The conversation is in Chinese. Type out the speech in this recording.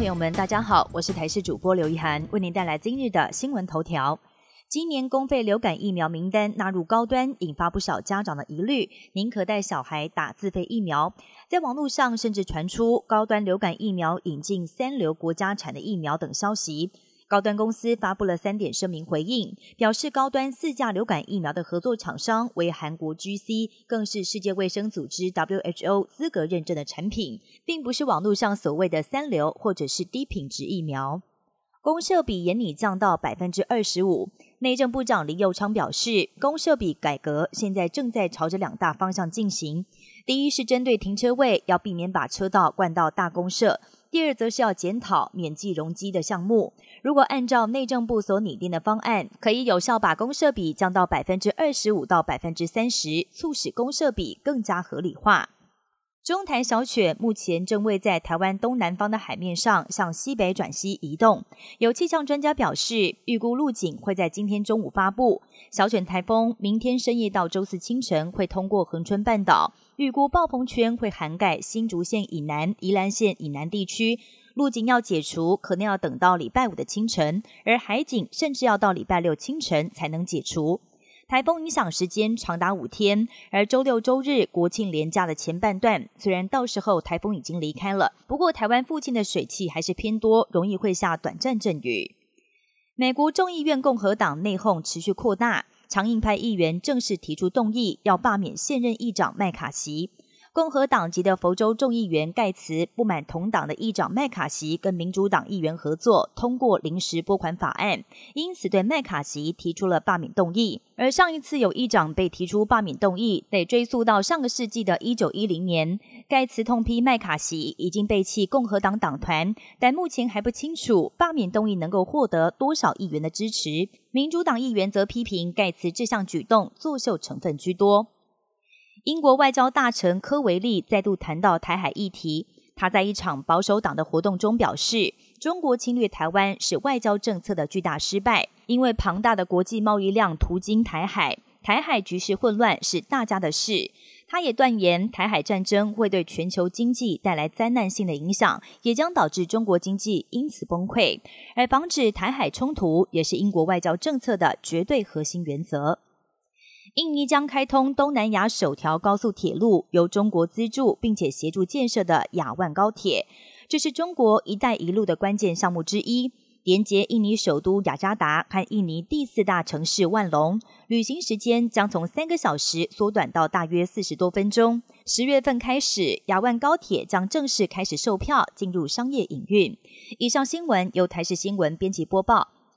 朋友们，大家好，我是台视主播刘一涵，为您带来今日的新闻头条。今年公费流感疫苗名单纳入高端，引发不少家长的疑虑，宁可带小孩打自费疫苗。在网络上甚至传出高端流感疫苗引进三流国家产的疫苗等消息。高端公司发布了三点声明回应，表示高端四价流感疫苗的合作厂商为韩国 GC，更是世界卫生组织 WHO 资格认证的产品，并不是网络上所谓的三流或者是低品质疫苗。公社比严拟降到百分之二十五。内政部长林佑昌表示，公社比改革现在正在朝着两大方向进行。第一是针对停车位，要避免把车道灌到大公社；第二则是要检讨免计容积的项目。如果按照内政部所拟定的方案，可以有效把公社比降到百分之二十五到百分之三十，促使公社比更加合理化。中台小犬目前正位在台湾东南方的海面上，向西北转西移动。有气象专家表示，预估路径会在今天中午发布。小犬台风明天深夜到周四清晨会通过恒春半岛，预估暴风圈会涵盖新竹县以南、宜兰县以南地区。路径要解除，可能要等到礼拜五的清晨，而海警甚至要到礼拜六清晨才能解除。台风影响时间长达五天，而周六周日国庆连假的前半段，虽然到时候台风已经离开了，不过台湾附近的水汽还是偏多，容易会下短暂阵雨。美国众议院共和党内讧持续扩大，强硬派议员正式提出动议，要罢免现任议长麦卡锡。共和党籍的佛州众议员盖茨不满同党的议长麦卡锡跟民主党议员合作通过临时拨款法案，因此对麦卡锡提出了罢免动议。而上一次有议长被提出罢免动议，得追溯到上个世纪的一九一零年。盖茨痛批麦卡锡已经背弃共和党党团，但目前还不清楚罢免动议能够获得多少议员的支持。民主党议员则批评盖茨这项举动作秀成分居多。英国外交大臣科维利再度谈到台海议题。他在一场保守党的活动中表示，中国侵略台湾是外交政策的巨大失败，因为庞大的国际贸易量途经台海，台海局势混乱是大家的事。他也断言，台海战争会对全球经济带来灾难性的影响，也将导致中国经济因此崩溃。而防止台海冲突也是英国外交政策的绝对核心原则。印尼将开通东南亚首条高速铁路，由中国资助并且协助建设的雅万高铁，这是中国“一带一路”的关键项目之一，连接印尼首都雅加达和印尼第四大城市万隆，旅行时间将从三个小时缩短到大约四十多分钟。十月份开始，雅万高铁将正式开始售票，进入商业营运。以上新闻由台视新闻编辑播报。